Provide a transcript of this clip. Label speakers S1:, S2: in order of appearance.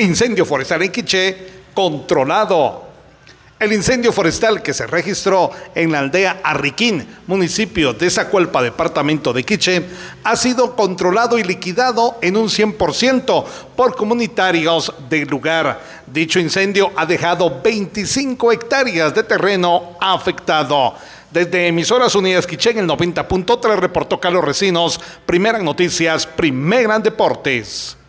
S1: Incendio forestal en Quiché controlado. El incendio forestal que se registró en la aldea Arriquín, municipio de Zacualpa, departamento de Quiché, ha sido controlado y liquidado en un 100% por comunitarios del lugar. Dicho incendio ha dejado 25 hectáreas de terreno afectado. Desde Emisoras Unidas Quiché en el 90.3 reportó Carlos Recinos, Primeras Noticias, Primera Deportes.